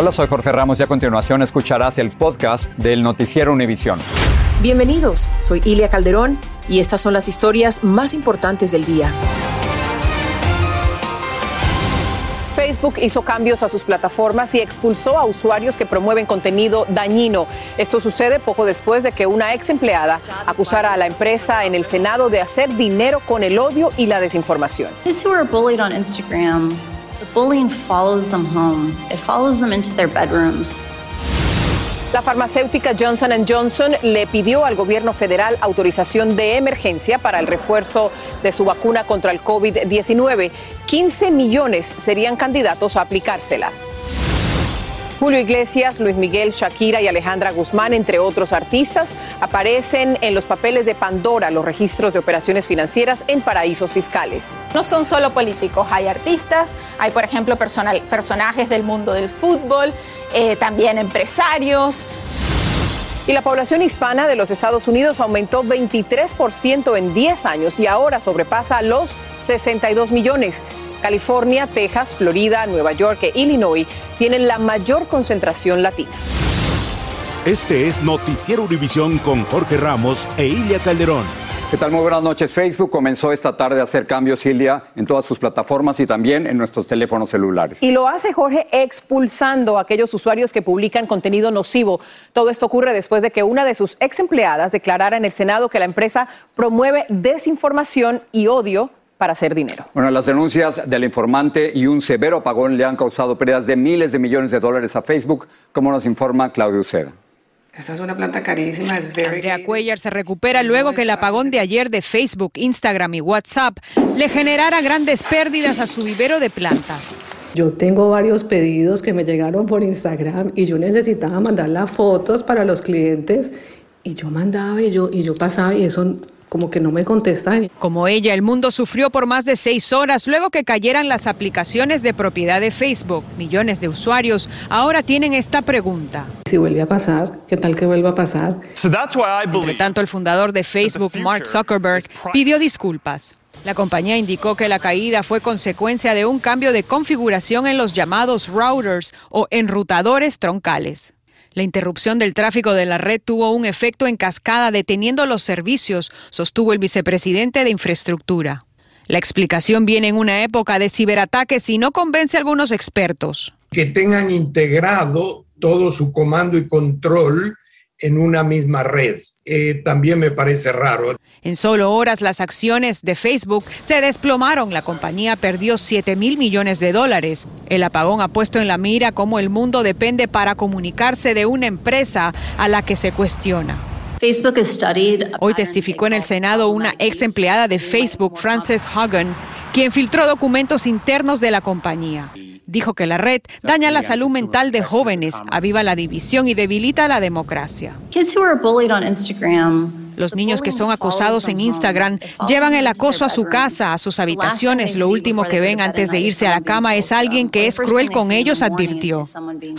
Hola, soy Jorge Ramos y a continuación escucharás el podcast del Noticiero Univisión. Bienvenidos, soy Ilia Calderón y estas son las historias más importantes del día. Facebook hizo cambios a sus plataformas y expulsó a usuarios que promueven contenido dañino. Esto sucede poco después de que una ex empleada acusara a la empresa en el Senado de hacer dinero con el odio y la desinformación. Instagram The bullying bedrooms. La farmacéutica Johnson Johnson le pidió al gobierno federal autorización de emergencia para el refuerzo de su vacuna contra el COVID-19. 15 millones serían candidatos a aplicársela. Julio Iglesias, Luis Miguel, Shakira y Alejandra Guzmán, entre otros artistas, aparecen en los papeles de Pandora, los registros de operaciones financieras en paraísos fiscales. No son solo políticos, hay artistas, hay por ejemplo personajes del mundo del fútbol, eh, también empresarios. Y la población hispana de los Estados Unidos aumentó 23% en 10 años y ahora sobrepasa los 62 millones. California, Texas, Florida, Nueva York e Illinois tienen la mayor concentración latina. Este es Noticiero Univisión con Jorge Ramos e Ilia Calderón. ¿Qué tal? Muy buenas noches. Facebook comenzó esta tarde a hacer cambios, Ilia, en todas sus plataformas y también en nuestros teléfonos celulares. Y lo hace Jorge expulsando a aquellos usuarios que publican contenido nocivo. Todo esto ocurre después de que una de sus ex empleadas declarara en el Senado que la empresa promueve desinformación y odio para hacer dinero. Bueno, las denuncias del informante y un severo apagón le han causado pérdidas de miles de millones de dólares a Facebook, como nos informa Claudio Uceda. Esa es una planta carísima, es very Andrea Cuellar se recupera luego que el apagón de ayer de Facebook, Instagram y WhatsApp le generara grandes pérdidas a su vivero de plantas. Yo tengo varios pedidos que me llegaron por Instagram y yo necesitaba mandar las fotos para los clientes y yo mandaba y yo, y yo pasaba y eso como que no me contestan. Como ella, el mundo sufrió por más de seis horas luego que cayeran las aplicaciones de propiedad de Facebook. Millones de usuarios ahora tienen esta pregunta. Si vuelve a pasar, ¿qué tal que vuelva a pasar? Entre tanto, el fundador de Facebook, Mark Zuckerberg, pidió disculpas. La compañía indicó que la caída fue consecuencia de un cambio de configuración en los llamados routers o enrutadores troncales. La interrupción del tráfico de la red tuvo un efecto en cascada deteniendo los servicios, sostuvo el vicepresidente de Infraestructura. La explicación viene en una época de ciberataques y no convence a algunos expertos. Que tengan integrado todo su comando y control en una misma red. Eh, también me parece raro. En solo horas las acciones de Facebook se desplomaron. La compañía perdió 7 mil millones de dólares. El apagón ha puesto en la mira cómo el mundo depende para comunicarse de una empresa a la que se cuestiona. Hoy testificó en el Senado una ex empleada de Facebook, Frances Hagen, quien filtró documentos internos de la compañía. Dijo que la red daña la salud mental de jóvenes, aviva la división y debilita la democracia. Los niños que son acosados en Instagram llevan el acoso a su casa, a sus habitaciones. Lo último que ven antes de irse a la cama es alguien que es cruel con ellos, advirtió.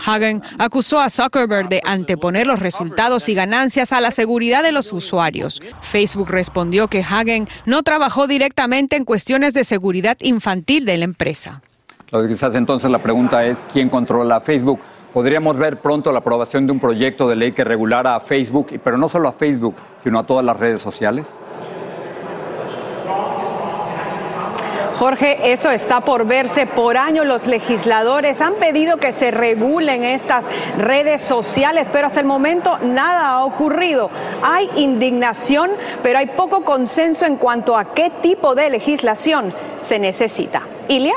Hagen acusó a Zuckerberg de anteponer los resultados y ganancias a la seguridad de los usuarios. Facebook respondió que Hagen no trabajó directamente en cuestiones de seguridad infantil de la empresa. Lo que quizás entonces la pregunta es, ¿quién controla Facebook? ¿Podríamos ver pronto la aprobación de un proyecto de ley que regulara a Facebook, pero no solo a Facebook, sino a todas las redes sociales? Jorge, eso está por verse. Por año los legisladores han pedido que se regulen estas redes sociales, pero hasta el momento nada ha ocurrido. Hay indignación, pero hay poco consenso en cuanto a qué tipo de legislación se necesita. Ilia.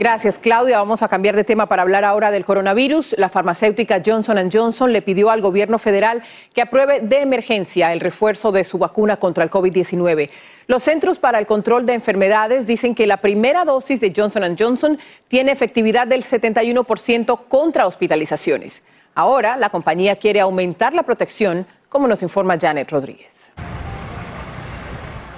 Gracias, Claudia. Vamos a cambiar de tema para hablar ahora del coronavirus. La farmacéutica Johnson Johnson le pidió al gobierno federal que apruebe de emergencia el refuerzo de su vacuna contra el COVID-19. Los Centros para el Control de Enfermedades dicen que la primera dosis de Johnson Johnson tiene efectividad del 71% contra hospitalizaciones. Ahora, la compañía quiere aumentar la protección, como nos informa Janet Rodríguez.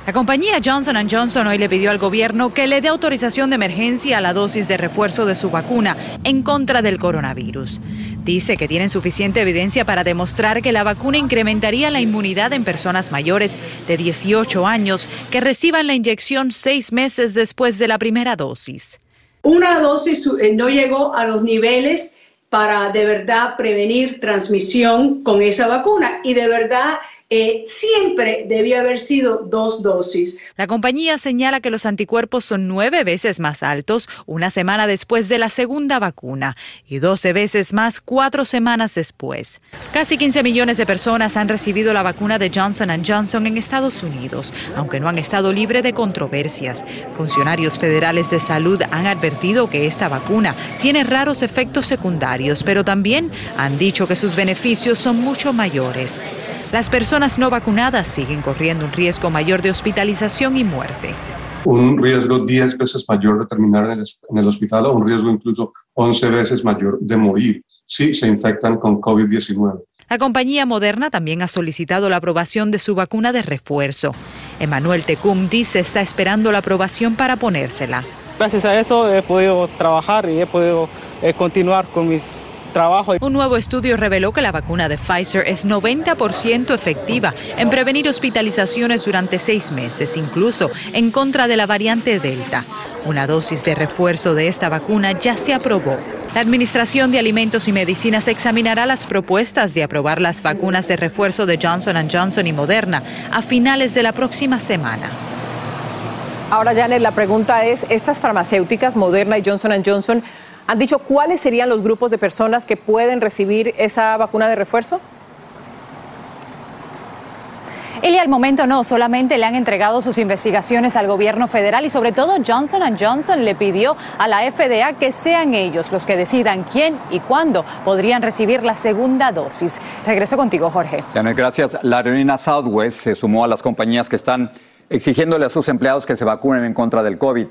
La compañía Johnson Johnson hoy le pidió al gobierno que le dé autorización de emergencia a la dosis de refuerzo de su vacuna en contra del coronavirus. Dice que tienen suficiente evidencia para demostrar que la vacuna incrementaría la inmunidad en personas mayores de 18 años que reciban la inyección seis meses después de la primera dosis. Una dosis eh, no llegó a los niveles para de verdad prevenir transmisión con esa vacuna y de verdad eh, siempre debía haber sido dos dosis. La compañía señala que los anticuerpos son nueve veces más altos una semana después de la segunda vacuna y doce veces más cuatro semanas después. Casi 15 millones de personas han recibido la vacuna de Johnson Johnson en Estados Unidos, aunque no han estado libres de controversias. Funcionarios federales de salud han advertido que esta vacuna tiene raros efectos secundarios, pero también han dicho que sus beneficios son mucho mayores. Las personas no vacunadas siguen corriendo un riesgo mayor de hospitalización y muerte. Un riesgo 10 veces mayor de terminar en el, hospital o un riesgo incluso 11 veces mayor de morir si se infectan con COVID-19. La compañía Moderna también ha solicitado la aprobación de su vacuna de refuerzo. Emanuel Tecum dice está esperando la aprobación para ponérsela. Gracias a eso he podido trabajar y he podido eh, continuar con mis trabajo. Un nuevo estudio reveló que la vacuna de Pfizer es 90% efectiva en prevenir hospitalizaciones durante seis meses, incluso en contra de la variante Delta. Una dosis de refuerzo de esta vacuna ya se aprobó. La Administración de Alimentos y Medicinas examinará las propuestas de aprobar las vacunas de refuerzo de Johnson Johnson y Moderna a finales de la próxima semana. Ahora, Janet, la pregunta es, ¿estas farmacéuticas, Moderna y Johnson Johnson, ¿Han dicho cuáles serían los grupos de personas que pueden recibir esa vacuna de refuerzo? Y al momento no, solamente le han entregado sus investigaciones al gobierno federal y sobre todo Johnson Johnson le pidió a la FDA que sean ellos los que decidan quién y cuándo podrían recibir la segunda dosis. Regreso contigo, Jorge. Gracias. La aerolínea Southwest se sumó a las compañías que están exigiéndole a sus empleados que se vacunen en contra del COVID.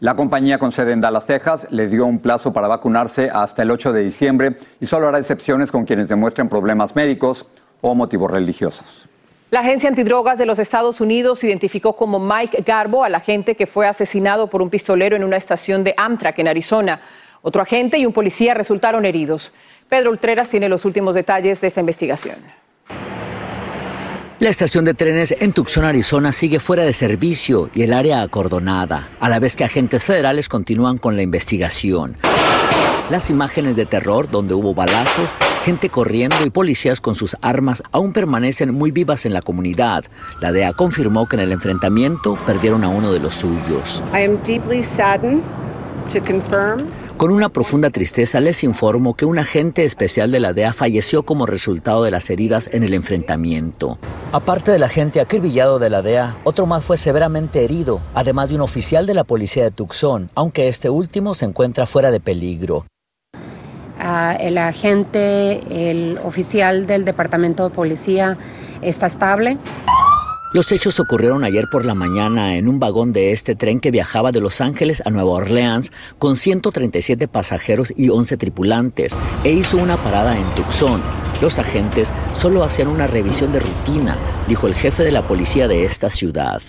La compañía con sede en Dallas, Texas, le dio un plazo para vacunarse hasta el 8 de diciembre y solo hará excepciones con quienes demuestren problemas médicos o motivos religiosos. La Agencia Antidrogas de los Estados Unidos identificó como Mike Garbo al agente que fue asesinado por un pistolero en una estación de Amtrak en Arizona. Otro agente y un policía resultaron heridos. Pedro Ultreras tiene los últimos detalles de esta investigación. La estación de trenes en Tucson, Arizona sigue fuera de servicio y el área acordonada, a la vez que agentes federales continúan con la investigación. Las imágenes de terror donde hubo balazos, gente corriendo y policías con sus armas aún permanecen muy vivas en la comunidad. La DEA confirmó que en el enfrentamiento perdieron a uno de los suyos. I am deeply saddened to confirm con una profunda tristeza les informo que un agente especial de la DEA falleció como resultado de las heridas en el enfrentamiento. Aparte del agente acribillado de la DEA, otro más fue severamente herido, además de un oficial de la policía de Tucson, aunque este último se encuentra fuera de peligro. Ah, el agente, el oficial del departamento de policía está estable. Los hechos ocurrieron ayer por la mañana en un vagón de este tren que viajaba de Los Ángeles a Nueva Orleans con 137 pasajeros y 11 tripulantes e hizo una parada en Tucson. Los agentes solo hacían una revisión de rutina, dijo el jefe de la policía de esta ciudad.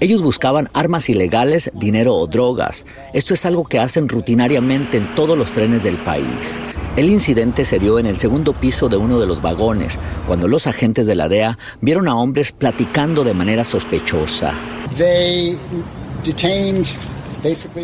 Ellos buscaban armas ilegales, dinero o drogas. Esto es algo que hacen rutinariamente en todos los trenes del país. El incidente se dio en el segundo piso de uno de los vagones, cuando los agentes de la DEA vieron a hombres platicando de manera sospechosa.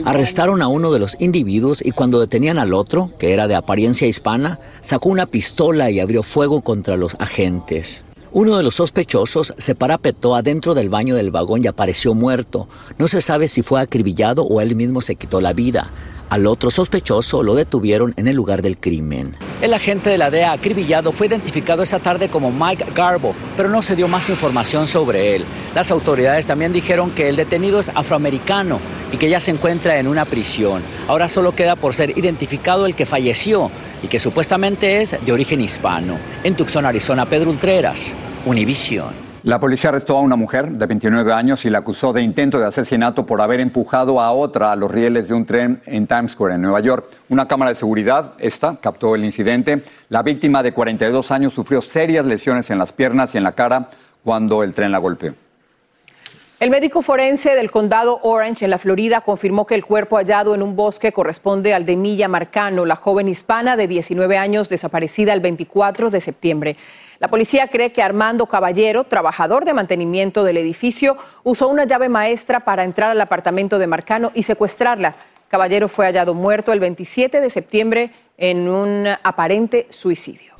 Arrestaron a uno de los individuos y cuando detenían al otro, que era de apariencia hispana, sacó una pistola y abrió fuego contra los agentes. Uno de los sospechosos se parapetó adentro del baño del vagón y apareció muerto. No se sabe si fue acribillado o él mismo se quitó la vida. Al otro sospechoso lo detuvieron en el lugar del crimen. El agente de la DEA acribillado fue identificado esta tarde como Mike Garbo, pero no se dio más información sobre él. Las autoridades también dijeron que el detenido es afroamericano y que ya se encuentra en una prisión. Ahora solo queda por ser identificado el que falleció y que supuestamente es de origen hispano. En Tucson, Arizona, Pedro Ultreras, Univision. La policía arrestó a una mujer de 29 años y la acusó de intento de asesinato por haber empujado a otra a los rieles de un tren en Times Square, en Nueva York. Una cámara de seguridad, esta, captó el incidente. La víctima de 42 años sufrió serias lesiones en las piernas y en la cara cuando el tren la golpeó. El médico forense del condado Orange en la Florida confirmó que el cuerpo hallado en un bosque corresponde al de Milla Marcano, la joven hispana de 19 años desaparecida el 24 de septiembre. La policía cree que Armando Caballero, trabajador de mantenimiento del edificio, usó una llave maestra para entrar al apartamento de Marcano y secuestrarla. Caballero fue hallado muerto el 27 de septiembre en un aparente suicidio.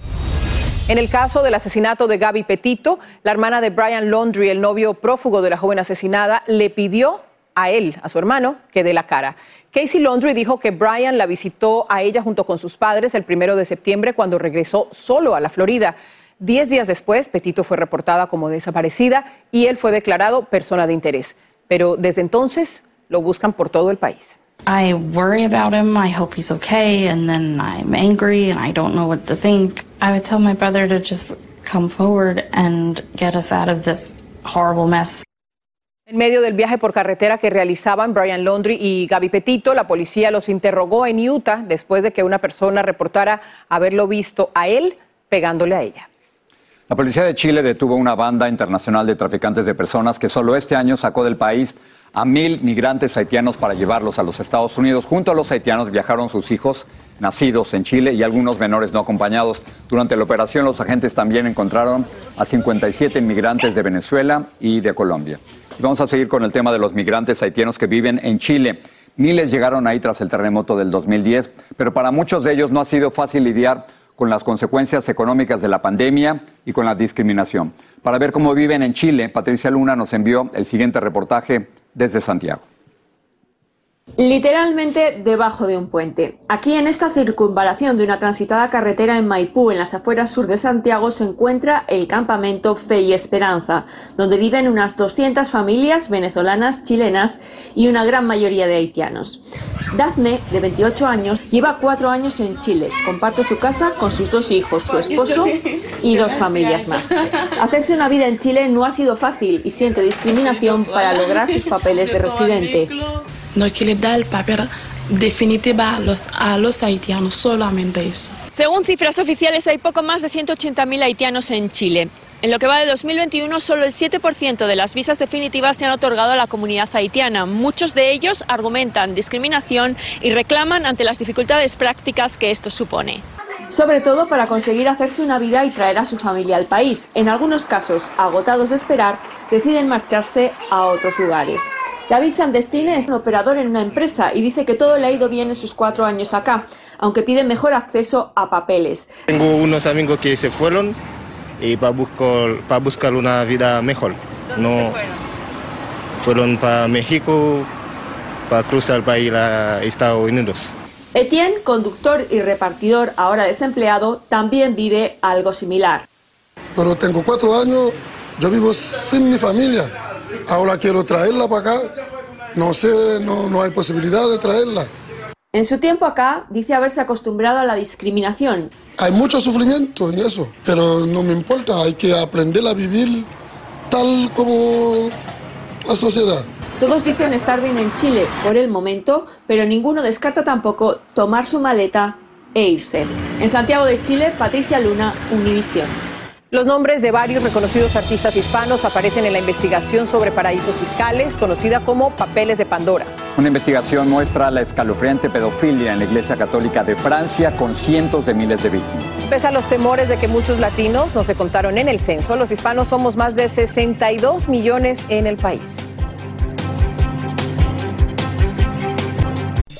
En el caso del asesinato de Gaby Petito, la hermana de Brian Laundry, el novio prófugo de la joven asesinada, le pidió a él, a su hermano, que dé la cara. Casey Laundry dijo que Brian la visitó a ella junto con sus padres el primero de septiembre cuando regresó solo a la Florida. Diez días después, Petito fue reportada como desaparecida y él fue declarado persona de interés. Pero desde entonces lo buscan por todo el país. I worry about him. I hope he's okay. And then I'm angry and I don't know what to think. I would tell my brother to just come forward and get us out of this horrible mess. En medio del viaje por carretera que realizaban Brian Laundry y Gaby Petito, la policía los interrogó en Utah después de que una persona reportara haberlo visto a él pegándole a ella. La policía de Chile detuvo una banda internacional de traficantes de personas que solo este año sacó del país a mil migrantes haitianos para llevarlos a los Estados Unidos. Junto a los haitianos viajaron sus hijos nacidos en Chile y algunos menores no acompañados. Durante la operación los agentes también encontraron a 57 migrantes de Venezuela y de Colombia. vamos a seguir con el tema de los migrantes haitianos que viven en Chile. Miles llegaron ahí tras el terremoto del 2010, pero para muchos de ellos no ha sido fácil lidiar con las consecuencias económicas de la pandemia y con la discriminación. Para ver cómo viven en Chile, Patricia Luna nos envió el siguiente reportaje desde Santiago. Literalmente debajo de un puente. Aquí en esta circunvalación de una transitada carretera en Maipú, en las afueras sur de Santiago, se encuentra el campamento Fe y Esperanza, donde viven unas 200 familias venezolanas, chilenas y una gran mayoría de haitianos. Daphne, de 28 años, lleva cuatro años en Chile. Comparte su casa con sus dos hijos, su esposo y dos familias más. Hacerse una vida en Chile no ha sido fácil y siente discriminación para lograr sus papeles de residente no quiere dar el papel definitivo a los, a los haitianos, solamente eso. Según cifras oficiales, hay poco más de 180.000 haitianos en Chile. En lo que va de 2021, solo el 7% de las visas definitivas se han otorgado a la comunidad haitiana. Muchos de ellos argumentan discriminación y reclaman ante las dificultades prácticas que esto supone. Sobre todo para conseguir hacerse una vida y traer a su familia al país. En algunos casos, agotados de esperar, deciden marcharse a otros lugares. David Sandestine es un operador en una empresa y dice que todo le ha ido bien en sus cuatro años acá, aunque pide mejor acceso a papeles. Tengo unos amigos que se fueron y para buscar, para buscar una vida mejor. No fueron? para México para cruzar para ir a Estados Unidos. Etienne, conductor y repartidor, ahora desempleado, también vive algo similar. Pero tengo cuatro años, yo vivo sin mi familia Ahora quiero traerla para acá. No sé, no, no hay posibilidad de traerla. En su tiempo acá, dice haberse acostumbrado a la discriminación. Hay mucho sufrimiento en eso, pero no me importa, hay que aprender a vivir tal como la sociedad. Todos dicen estar bien en Chile por el momento, pero ninguno descarta tampoco tomar su maleta e irse. En Santiago de Chile, Patricia Luna, Univisión. Los nombres de varios reconocidos artistas hispanos aparecen en la investigación sobre paraísos fiscales, conocida como Papeles de Pandora. Una investigación muestra la escalofriante pedofilia en la Iglesia Católica de Francia con cientos de miles de víctimas. Pese a los temores de que muchos latinos no se contaron en el censo, los hispanos somos más de 62 millones en el país.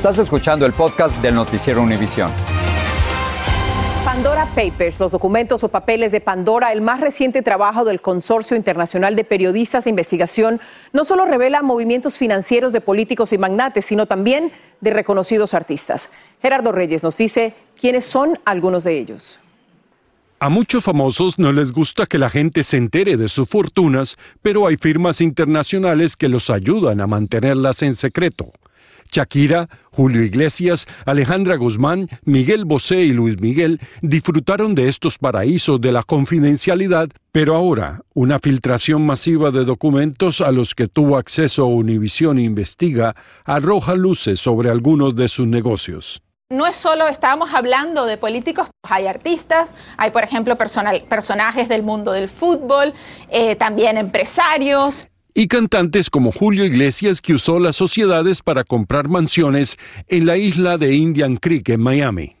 Estás escuchando el podcast del noticiero Univisión. Pandora Papers, los documentos o papeles de Pandora, el más reciente trabajo del Consorcio Internacional de Periodistas de Investigación, no solo revela movimientos financieros de políticos y magnates, sino también de reconocidos artistas. Gerardo Reyes nos dice quiénes son algunos de ellos. A muchos famosos no les gusta que la gente se entere de sus fortunas, pero hay firmas internacionales que los ayudan a mantenerlas en secreto. Shakira, Julio Iglesias, Alejandra Guzmán, Miguel Bosé y Luis Miguel disfrutaron de estos paraísos de la confidencialidad, pero ahora una filtración masiva de documentos a los que tuvo acceso Univisión Investiga arroja luces sobre algunos de sus negocios no es solo, estábamos hablando de políticos, hay artistas, hay por ejemplo personajes del mundo del fútbol, eh, también empresarios y cantantes como Julio Iglesias que usó las sociedades para comprar mansiones en la isla de Indian Creek en Miami.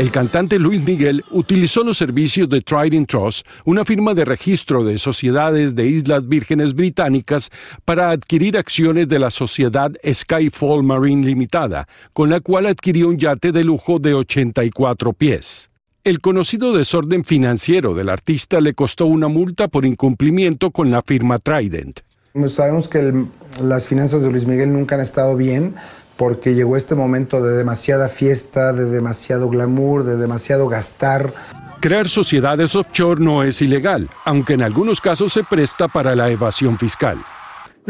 El cantante Luis Miguel utilizó los servicios de Trident Trust, una firma de registro de sociedades de Islas Vírgenes Británicas, para adquirir acciones de la sociedad Skyfall Marine Limitada, con la cual adquirió un yate de lujo de 84 pies. El conocido desorden financiero del artista le costó una multa por incumplimiento con la firma Trident. Sabemos que las finanzas de Luis Miguel nunca han estado bien porque llegó este momento de demasiada fiesta, de demasiado glamour, de demasiado gastar. Crear sociedades offshore no es ilegal, aunque en algunos casos se presta para la evasión fiscal.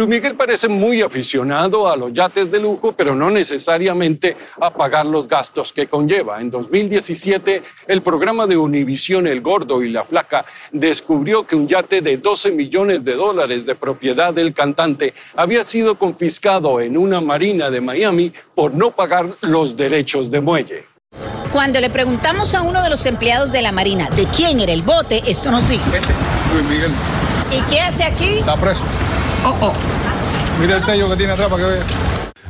Luis Miguel parece muy aficionado a los yates de lujo, pero no necesariamente a pagar los gastos que conlleva. En 2017, el programa de Univisión El Gordo y la Flaca descubrió que un yate de 12 millones de dólares de propiedad del cantante había sido confiscado en una marina de Miami por no pagar los derechos de muelle. Cuando le preguntamos a uno de los empleados de la Marina de quién era el bote, esto nos dijo. Este, Luis Miguel. ¿Y qué hace aquí? Está preso. Oh, oh. Mira el sello que tiene atrás que vea.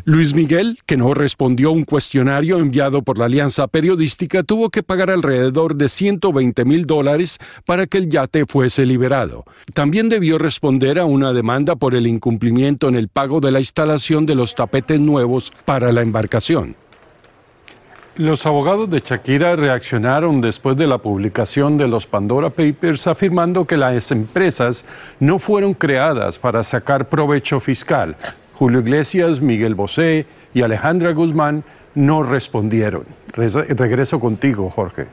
Luis Miguel, que no respondió a un cuestionario enviado por la Alianza Periodística, tuvo que pagar alrededor de 120 mil dólares para que el yate fuese liberado. También debió responder a una demanda por el incumplimiento en el pago de la instalación de los tapetes nuevos para la embarcación. Los abogados de Shakira reaccionaron después de la publicación de los Pandora Papers afirmando que las empresas no fueron creadas para sacar provecho fiscal. Julio Iglesias, Miguel Bosé y Alejandra Guzmán no respondieron. regreso contigo, Jorge.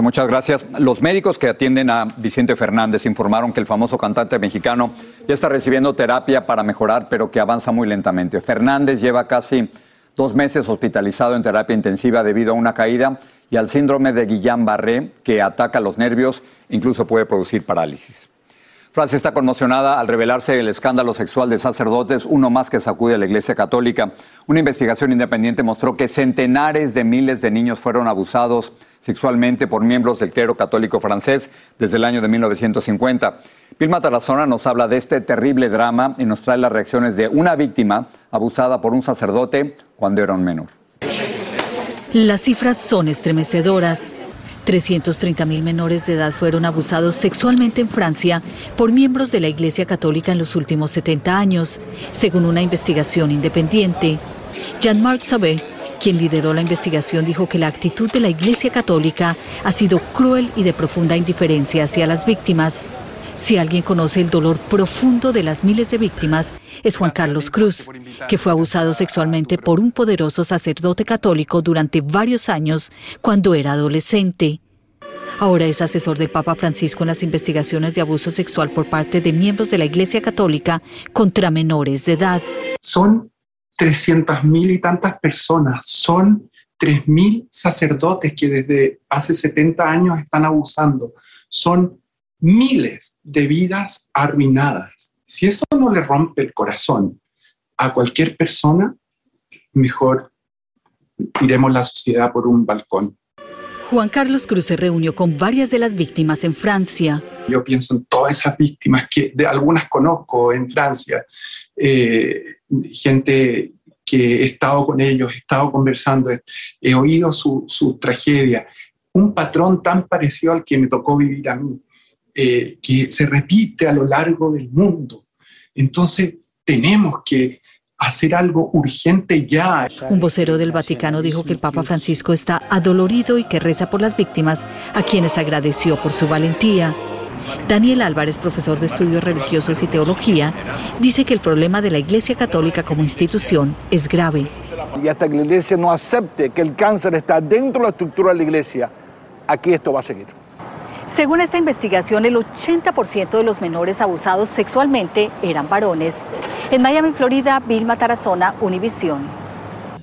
Muchas gracias. Los médicos que atienden a Vicente Fernández informaron que el famoso cantante mexicano ya está recibiendo terapia para mejorar, pero que avanza muy lentamente. Fernández lleva casi dos meses hospitalizado en terapia intensiva debido a una caída y al síndrome de Guillain-Barré que ataca los nervios incluso puede producir parálisis. Francia está conmocionada al revelarse el escándalo sexual de sacerdotes, uno más que sacude a la Iglesia Católica. Una investigación independiente mostró que centenares de miles de niños fueron abusados sexualmente por miembros del clero católico francés desde el año de 1950. Vilma Tarazona nos habla de este terrible drama y nos trae las reacciones de una víctima abusada por un sacerdote cuando era un menor. Las cifras son estremecedoras. 330 mil menores de edad fueron abusados sexualmente en Francia por miembros de la Iglesia Católica en los últimos 70 años, según una investigación independiente. Jean-Marc Sabé, quien lideró la investigación, dijo que la actitud de la Iglesia Católica ha sido cruel y de profunda indiferencia hacia las víctimas. Si alguien conoce el dolor profundo de las miles de víctimas, es Juan Carlos Cruz, que fue abusado sexualmente por un poderoso sacerdote católico durante varios años cuando era adolescente. Ahora es asesor del Papa Francisco en las investigaciones de abuso sexual por parte de miembros de la Iglesia Católica contra menores de edad. Son 300 mil y tantas personas, son 3 mil sacerdotes que desde hace 70 años están abusando, son miles de vidas arruinadas. Si eso no le rompe el corazón a cualquier persona, mejor tiremos la sociedad por un balcón. Juan Carlos Cruz se reunió con varias de las víctimas en Francia. Yo pienso en todas esas víctimas que de algunas conozco en Francia, eh, gente que he estado con ellos, he estado conversando, he, oído su, su, tragedia, un patrón tan parecido al que me tocó vivir a mí, eh, que se repite a lo largo del mundo. Entonces, tenemos que hacer algo urgente ya. Un vocero del Vaticano dijo que el Papa Francisco está adolorido y que reza por las víctimas, a quienes agradeció por su valentía. Daniel Álvarez, profesor de estudios religiosos y teología, dice que el problema de la Iglesia Católica como institución es grave. Y hasta que la Iglesia no acepte que el cáncer está dentro de la estructura de la Iglesia, aquí esto va a seguir. Según esta investigación, el 80% de los menores abusados sexualmente eran varones. En Miami, Florida, Vilma Tarazona, Univisión.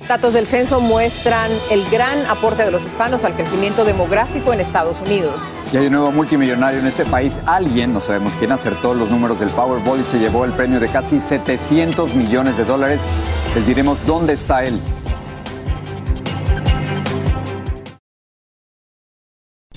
Datos del censo muestran el gran aporte de los hispanos al crecimiento demográfico en Estados Unidos. Y hay un nuevo multimillonario en este país. Alguien, no sabemos quién, acertó los números del Powerball y se llevó el premio de casi 700 millones de dólares. Les diremos dónde está él.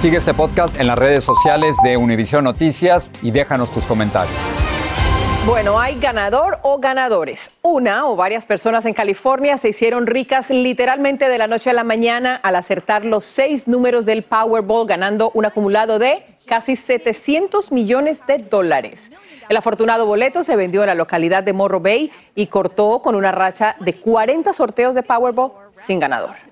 Sigue este podcast en las redes sociales de Univision Noticias y déjanos tus comentarios. Bueno, hay ganador o ganadores. Una o varias personas en California se hicieron ricas literalmente de la noche a la mañana al acertar los seis números del Powerball, ganando un acumulado de casi 700 millones de dólares. El afortunado boleto se vendió en la localidad de Morro Bay y cortó con una racha de 40 sorteos de Powerball sin ganador.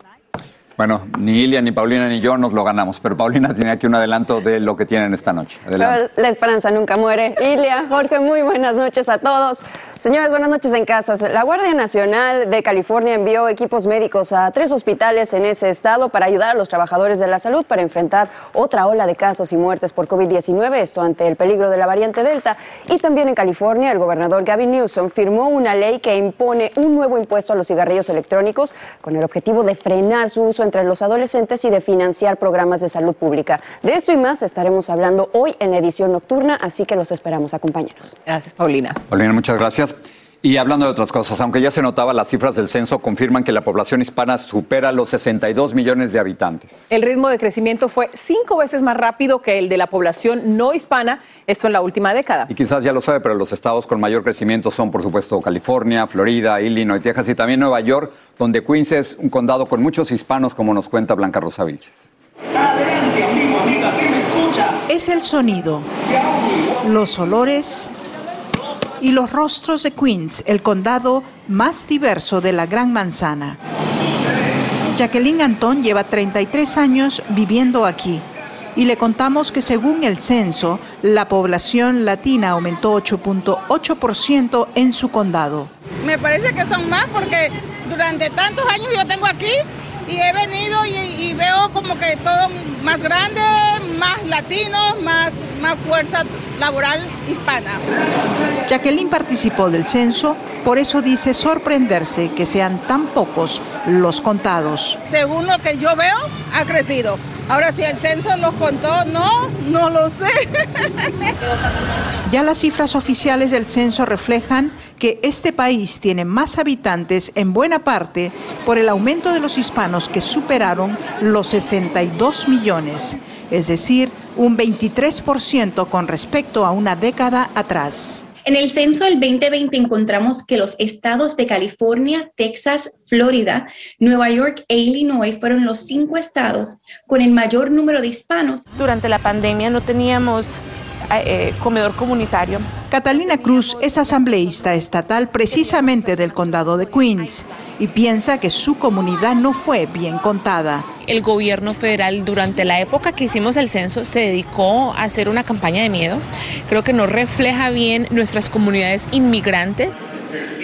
Bueno, ni Ilia, ni Paulina, ni yo nos lo ganamos, pero Paulina tiene aquí un adelanto de lo que tienen esta noche. La esperanza nunca muere. Ilia, Jorge, muy buenas noches a todos. Señores, buenas noches en casas. La Guardia Nacional de California envió equipos médicos a tres hospitales en ese estado para ayudar a los trabajadores de la salud para enfrentar otra ola de casos y muertes por COVID-19, esto ante el peligro de la variante Delta. Y también en California, el gobernador Gavin Newsom firmó una ley que impone un nuevo impuesto a los cigarrillos electrónicos con el objetivo de frenar su uso entre los adolescentes y de financiar programas de salud pública. De esto y más estaremos hablando hoy en edición nocturna, así que los esperamos. Acompáñanos. Gracias, Paulina. Paulina, muchas gracias. Y hablando de otras cosas, aunque ya se notaba, las cifras del censo confirman que la población hispana supera los 62 millones de habitantes. El ritmo de crecimiento fue cinco veces más rápido que el de la población no hispana, esto en la última década. Y quizás ya lo sabe, pero los estados con mayor crecimiento son, por supuesto, California, Florida, Illinois, Texas y también Nueva York, donde Queens es un condado con muchos hispanos, como nos cuenta Blanca Rosa Vilches. Es el sonido, los olores y los rostros de Queens, el condado más diverso de la Gran Manzana. Jacqueline Antón lleva 33 años viviendo aquí y le contamos que según el censo, la población latina aumentó 8.8% en su condado. Me parece que son más porque durante tantos años yo tengo aquí y he venido y, veo como que todo más grande, más latinos, más, más fuerza laboral hispana. Jacqueline participó del censo, por eso dice sorprenderse que sean tan pocos los contados. Según lo que yo veo, ha crecido. Ahora si el censo los contó, no, no lo sé. ya las cifras oficiales del censo reflejan que este país tiene más habitantes en buena parte por el aumento de los hispanos que superaron los 62 millones, es decir, un 23% con respecto a una década atrás. En el censo del 2020 encontramos que los estados de California, Texas, Florida, Nueva York e Illinois fueron los cinco estados con el mayor número de hispanos. Durante la pandemia no teníamos eh, comedor comunitario. Catalina Cruz es asambleísta estatal precisamente del condado de Queens y piensa que su comunidad no fue bien contada. El gobierno federal durante la época que hicimos el censo se dedicó a hacer una campaña de miedo. Creo que no refleja bien nuestras comunidades inmigrantes.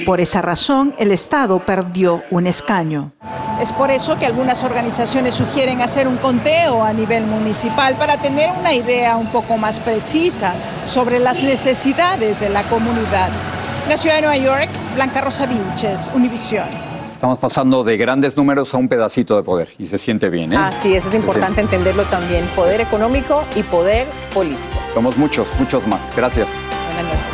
Por esa razón, el Estado perdió un escaño. Es por eso que algunas organizaciones sugieren hacer un conteo a nivel municipal para tener una idea un poco más precisa sobre las necesidades de la comunidad. En la ciudad de Nueva York, Blanca Rosa Vilches, Univisión. Estamos pasando de grandes números a un pedacito de poder y se siente bien. ¿eh? Así es, es importante entenderlo también. Poder económico y poder político. Somos muchos, muchos más. Gracias. Buenas noches.